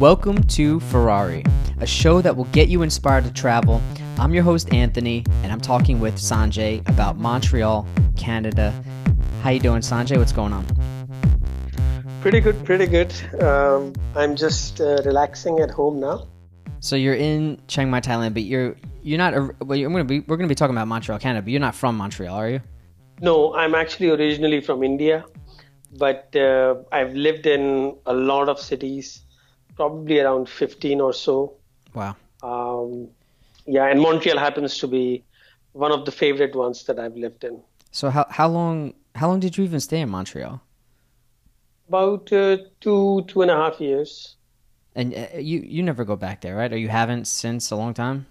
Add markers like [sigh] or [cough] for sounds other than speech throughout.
Welcome to Ferrari, a show that will get you inspired to travel. I'm your host Anthony, and I'm talking with Sanjay about Montreal, Canada. How you doing, Sanjay? What's going on? Pretty good, pretty good. Um, I'm just uh, relaxing at home now. So you're in Chiang Mai, Thailand, but you're you're not. Well, I'm gonna be. We're gonna be talking about Montreal, Canada, but you're not from Montreal, are you? No, I'm actually originally from India, but uh, I've lived in a lot of cities probably around 15 or so. Wow. Um, yeah, and Montreal happens to be one of the favorite ones that I've lived in. So how how long how long did you even stay in Montreal? About uh, two two and a half years. And uh, you you never go back there, right? Or you haven't since a long time?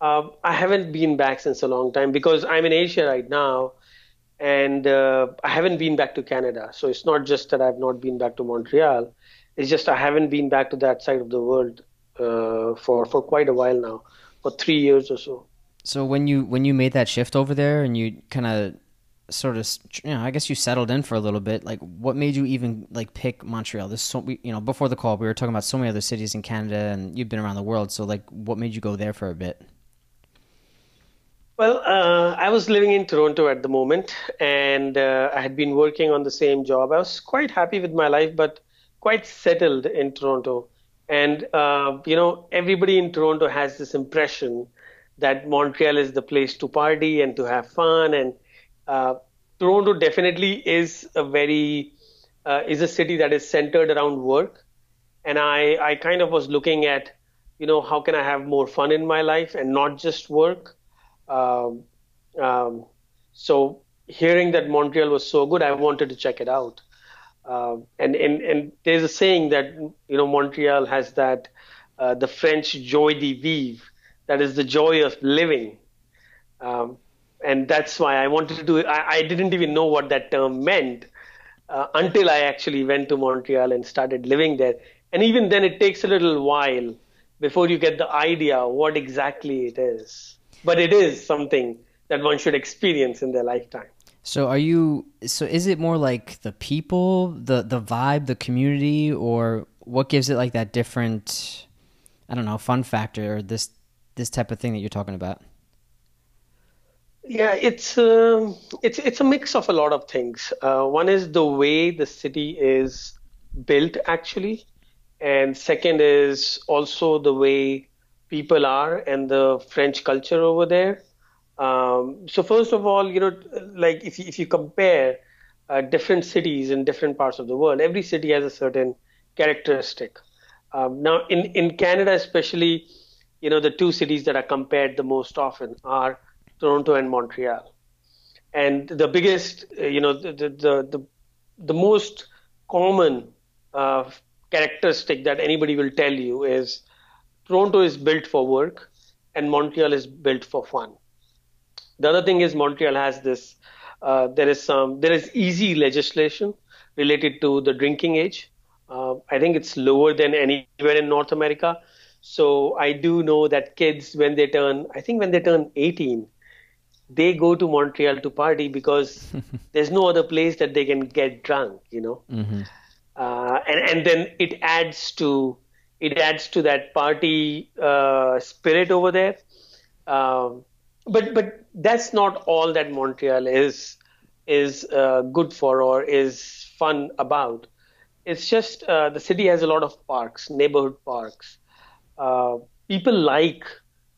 Uh, I haven't been back since a long time because I'm in Asia right now, and uh, I haven't been back to Canada. So it's not just that I've not been back to Montreal. It's just I haven't been back to that side of the world uh, for for quite a while now, for three years or so. So when you when you made that shift over there and you kind of sort of you know I guess you settled in for a little bit like what made you even like pick Montreal? This so we, you know before the call we were talking about so many other cities in Canada and you've been around the world. So like what made you go there for a bit? Well uh, I was living in Toronto at the moment and uh, I had been working on the same job. I was quite happy with my life but quite settled in Toronto. And, uh, you know, everybody in Toronto has this impression that Montreal is the place to party and to have fun. And uh, Toronto definitely is a very, uh, is a city that is centered around work. And I, I kind of was looking at, you know, how can I have more fun in my life and not just work. Um, um, so hearing that Montreal was so good, I wanted to check it out. Uh, and, and and there's a saying that you know Montreal has that uh, the French joie de vivre, that is the joy of living, um, and that's why I wanted to do I didn't even know what that term meant uh, until I actually went to Montreal and started living there. And even then, it takes a little while before you get the idea what exactly it is. But it is something that one should experience in their lifetime. So are you so is it more like the people, the the vibe, the community or what gives it like that different I don't know, fun factor or this this type of thing that you're talking about? Yeah, it's uh, it's it's a mix of a lot of things. Uh, one is the way the city is built actually, and second is also the way people are and the French culture over there. Um, so first of all, you know, like if you, if you compare uh, different cities in different parts of the world, every city has a certain characteristic. Um, now, in in Canada, especially, you know, the two cities that are compared the most often are Toronto and Montreal. And the biggest, uh, you know, the the the, the most common uh, characteristic that anybody will tell you is Toronto is built for work and Montreal is built for fun. The other thing is Montreal has this. Uh, there is some. There is easy legislation related to the drinking age. Uh, I think it's lower than anywhere in North America. So I do know that kids, when they turn, I think when they turn 18, they go to Montreal to party because [laughs] there's no other place that they can get drunk, you know. Mm-hmm. Uh, and and then it adds to it adds to that party uh, spirit over there. Um, but but that's not all that Montreal is is uh, good for or is fun about. It's just uh, the city has a lot of parks, neighborhood parks. Uh, people like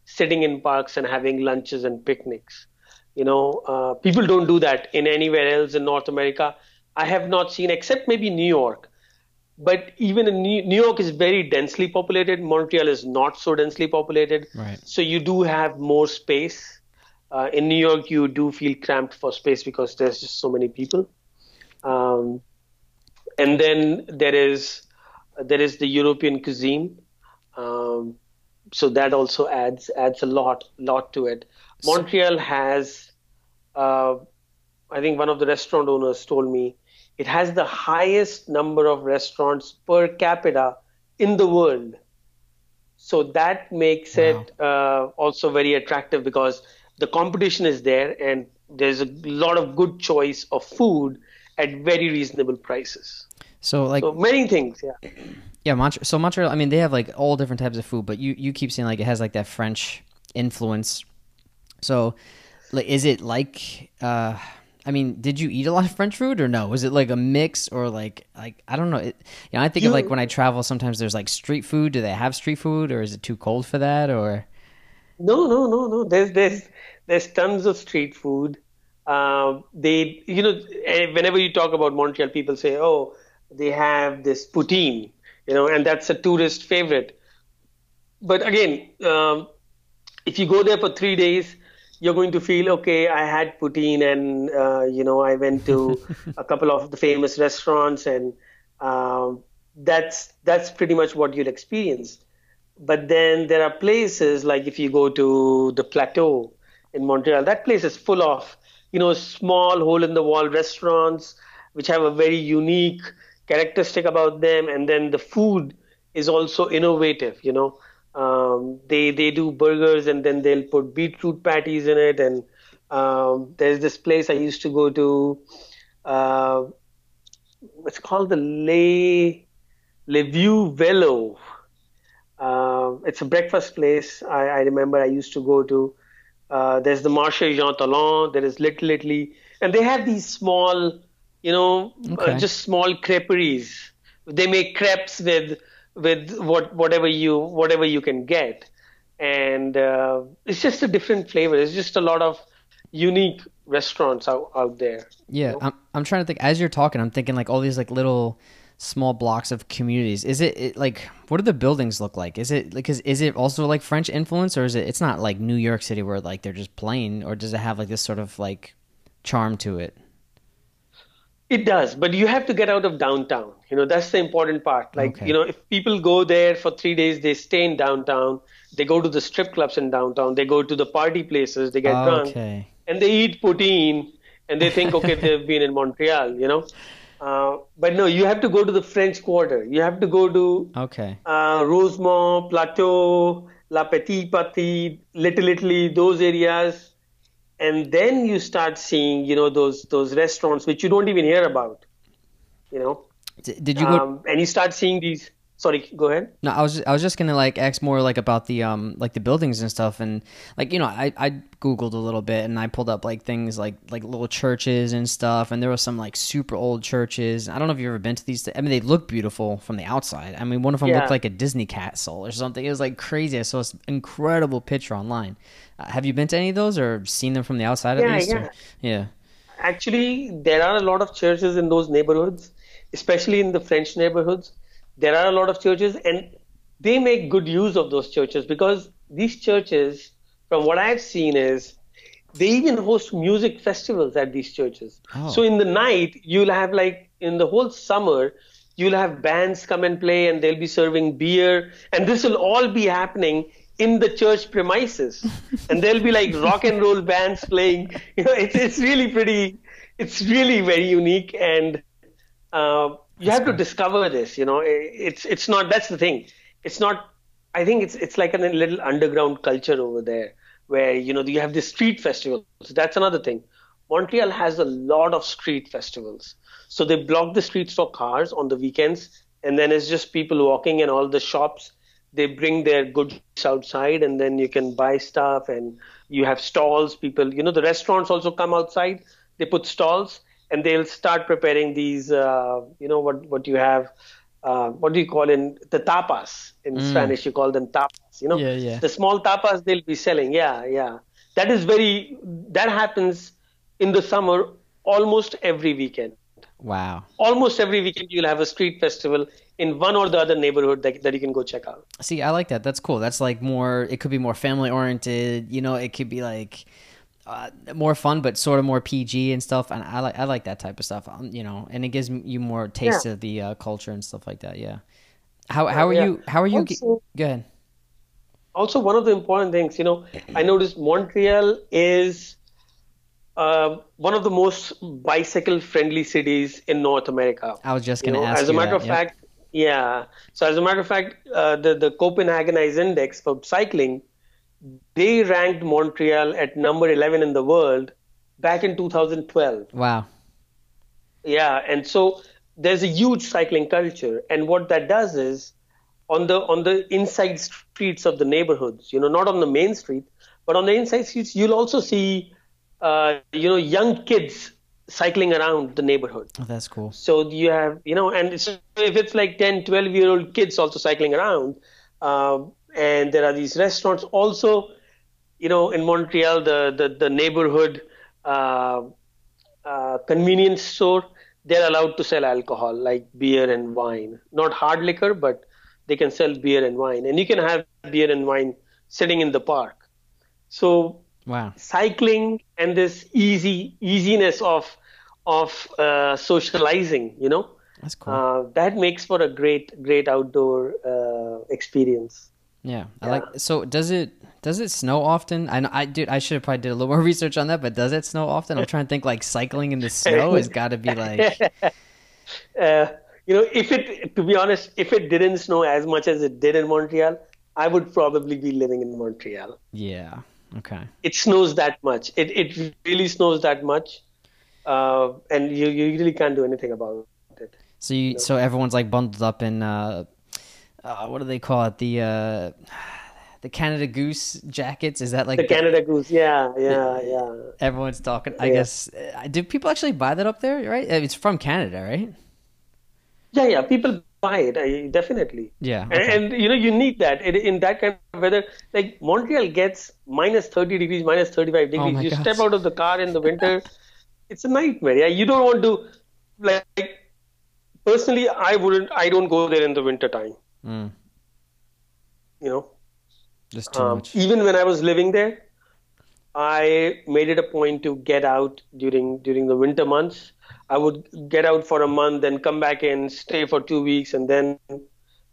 sitting in parks and having lunches and picnics. You know, uh, people don't do that in anywhere else in North America. I have not seen, except maybe New York. But even in New, New York is very densely populated. Montreal is not so densely populated. Right. So you do have more space uh, in New York, you do feel cramped for space because there's just so many people. Um, and then there is there is the European cuisine, um, so that also adds adds a lot lot to it. Montreal has, uh, I think one of the restaurant owners told me, it has the highest number of restaurants per capita in the world. So that makes wow. it uh, also very attractive because the competition is there and there's a lot of good choice of food at very reasonable prices. So like so many things, yeah. [clears throat] Yeah, Montreal. So Montreal, I mean, they have like all different types of food, but you you keep saying like it has like that French influence. So, like, is it like? uh I mean, did you eat a lot of French food or no? Was it like a mix or like like I don't know. It, you know, I think You- of like when I travel, sometimes there's like street food. Do they have street food, or is it too cold for that? Or No, no, no, no. There's there's there's tons of street food. Um, they, you know, eh, whenever you talk about Montreal, people say, "Oh, they have this poutine," you know, and that's a tourist favorite. But again, um, if you go there for three days, you're going to feel okay. I had poutine, and uh, you know, I went to [laughs] a couple of the famous restaurants, and um, that's that's pretty much what you'll experience. But then there are places like if you go to the Plateau in Montreal, that place is full of you know small hole in the wall restaurants which have a very unique characteristic about them, and then the food is also innovative. You know, um, they they do burgers and then they'll put beetroot patties in it, and um, there's this place I used to go to. Uh, it's called the Le Le Vieux Vélo. Uh, it's a breakfast place. I, I remember I used to go to. Uh, there's the Marché Jean Talon. There is Little Italy, and they have these small, you know, Okay. uh, just small creperies. They make crepes with with what whatever you whatever you can get, and uh, it's just a different flavor. It's just a lot of unique restaurants out, out there. yeah, I'm I'm trying to think. As you're talking, I'm thinking like all these like little small blocks of communities. Is it, it like what do the buildings look like? Is it like is, is it also like French influence, or is it? It's not like New York City where like they're just plain, or does it have like this sort of like charm to it? It does, but you have to get out of downtown. You know, that's the important part. Like, Okay. you know, if people go there for three days, they stay in downtown, they go to the strip clubs in downtown, they go to the party places, they get drunk, and they eat poutine, and they think, okay, they've [laughs] been in Montreal, you know. Uh, but no, you have to go to the French Quarter. You have to go to Okay. uh, Rosemont, Plateau, La Petite Patrie, Little Italy, those areas, and then you start seeing, you know, those those restaurants which you don't even hear about, you know, did you go? um, and you start seeing these. Sorry, go ahead. No, I was I was just gonna like ask more like about the um like the buildings and stuff and like you know I I googled a little bit and I pulled up like things like like little churches and stuff and there was some like super old churches. I don't know if you've ever been to these. I mean, they look beautiful from the outside. I mean, one of them Yeah. looked like a Disney castle or something. It was like crazy. I saw this incredible picture online. Uh, have you been to any of those or seen them from the outside at Yeah, least? yeah. Or, yeah. Actually, there are a lot of churches in those neighborhoods, especially in the French neighborhoods. There are a lot of churches, and they make good use of those churches because these churches, from what I've seen, is they even host music festivals at these churches. Oh. So in the night, you'll have like in the whole summer, you'll have bands come and play, and they'll be serving beer, and this will all be happening in the church premises, [laughs] and there'll be like rock and roll bands playing. You know, it's it's really pretty. It's really very unique, and uh, you have to discover this. You know, it's it's not. That's the thing. It's not. I think it's it's like a little underground culture over there, where you know you have the street festivals. That's another thing. Montreal has a lot of street festivals. So they block the streets for cars on the weekends, and then it's just people walking and all the shops. They bring their goods outside, and then you can buy stuff, and you have stalls. People, you know, the restaurants also come outside. They put stalls, and they'll start preparing these. Uh, you know what what you have. Uh, what do you call in the tapas in Spanish? You call them tapas. You know, Yeah, yeah. the small tapas they'll be selling. Yeah, yeah. That is very. That happens in the summer almost every weekend. Wow. Almost every weekend you'll have a street festival in one or the other neighborhood that, that you can go check out. See, I like that. That's cool. That's like more. It could be more family oriented. You know, it could be like uh, more fun, but sort of more PG and stuff. And I like I like that type of stuff. Um, you know, and it gives you more taste Yeah. of the uh, culture and stuff like that. Yeah. How how are yeah. you? How are you? Also- Go ahead. Also, one of the important things, you know, I noticed Montreal is uh, one of the most bicycle friendly cities in North America. I was just gonna know, ask as a matter that, of yep. fact, yeah. So as a matter of fact, uh, the the Copenhagenized Index for cycling, they ranked Montreal at number 11 in the world back in 2012. Wow. Yeah, and so there's a huge cycling culture, and what that does is on the on the inside streets of the neighborhoods. You know, not on the main street, but on the inside streets, you'll also see, uh, you know, young kids cycling around the neighborhood. Oh, that's cool. So you have, you know, and it's, if it's like 10, 12 year old kids also cycling around, um, and there are these restaurants also, you know, in Montreal, the the, the neighborhood uh, uh, convenience store, they're allowed to sell alcohol like beer and wine, not hard liquor, but they can sell beer and wine, and you can have beer and wine sitting in the park. So Wow. cycling and this easy easiness of of uh, socializing, you know, That's cool. uh, that makes for a great great outdoor uh, experience. Yeah. I like so does it does it snow often? I know I dude I should have probably did a little more [laughs] research on that, but does it snow often? I'm trying to think like cycling in the [laughs] snow has got to be like [laughs] Uh, you know, if it to be honest, if it didn't snow as much as it did in Montreal, I would probably be living in Montreal. yeah. Okay. It snows that much. It it really snows that much, uh, and you you really can't do anything about it. So you so everyone's like bundled up in uh, uh what do they call it? The uh the Canada Goose jackets. Is that like The Canada Goose, yeah, yeah, yeah. everyone's talking? I Yeah. guess uh, do people actually buy that up there? Right? Uh, It's from Canada, right? Yeah, yeah, people buy it, I, definitely. Yeah. And, okay. and you know, you need that it, in that kind of weather. Like Montreal gets minus 30 degrees, minus 35 degrees. Oh you gosh. step out of the car in the winter, it's a nightmare. Yeah, you don't want to, like, personally, I wouldn't, I don't go there in the winter time, Mm, you know. just too Um, much. even when I was living there, I made it a point to get out during during the winter months. I would get out for a month, then come back in, stay for two weeks, and then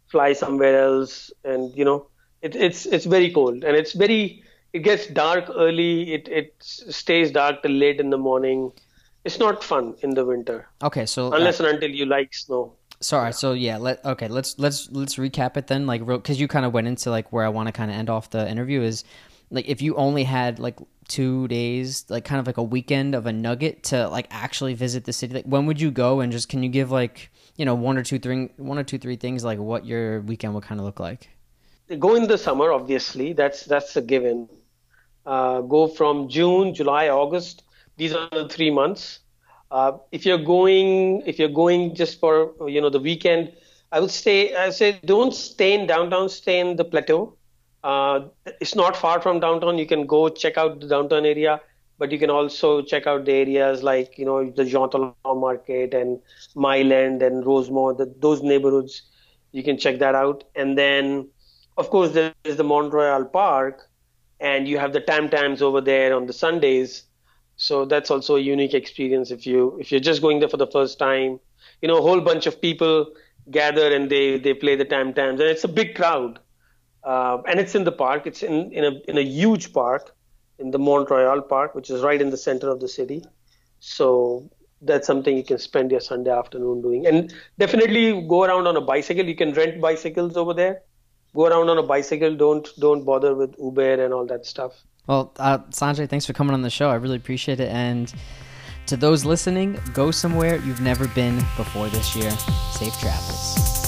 fly somewhere else. And you know, it, it's it's very cold, and it's very it gets dark early. It it stays dark till late in the morning. It's not fun in the winter Okay, so uh, unless and until you like snow. Sorry. So yeah, let okay. Let's let's let's recap it then. Like, because you kind of went into like where I want to kind of end off the interview is like if you only had like two days, like kind of like a weekend of a nugget to like actually visit the city. Like, when would you go? And just can you give like you know one or two three one or two three things like what your weekend would kind of look like? go in the summer obviously that's that's a given uh, go from june july august these are the three months uh, if you're going if you're going just for you know the weekend i would stay i say don't stay in downtown stay in the plateau. Uh, it's not far from downtown. You can go check out the downtown area but you can also check out the areas like you know the jean Talon market and Mile End and rosemont the, those neighborhoods. You can check that out. And then of course, there is the Mount Royal Park, and you have the Tam Tams over there on the Sundays. So that's also a unique experience if you if you're just going there for the first time. You know, a whole bunch of people gather and they they play the Tam Tams, and it's a big crowd. Uh, and it's in the park. It's in in a in a huge park, in the Mount Royal Park, which is right in the center of the city. So that's something you can spend your Sunday afternoon doing. And definitely go around on a bicycle. You can rent bicycles over there go around on a bicycle. Don't don't bother with Uber and all that stuff. Well, uh, Sanjay, thanks for coming on the show. I really appreciate it. And to those listening, go somewhere you've never been before this year. Safe travels.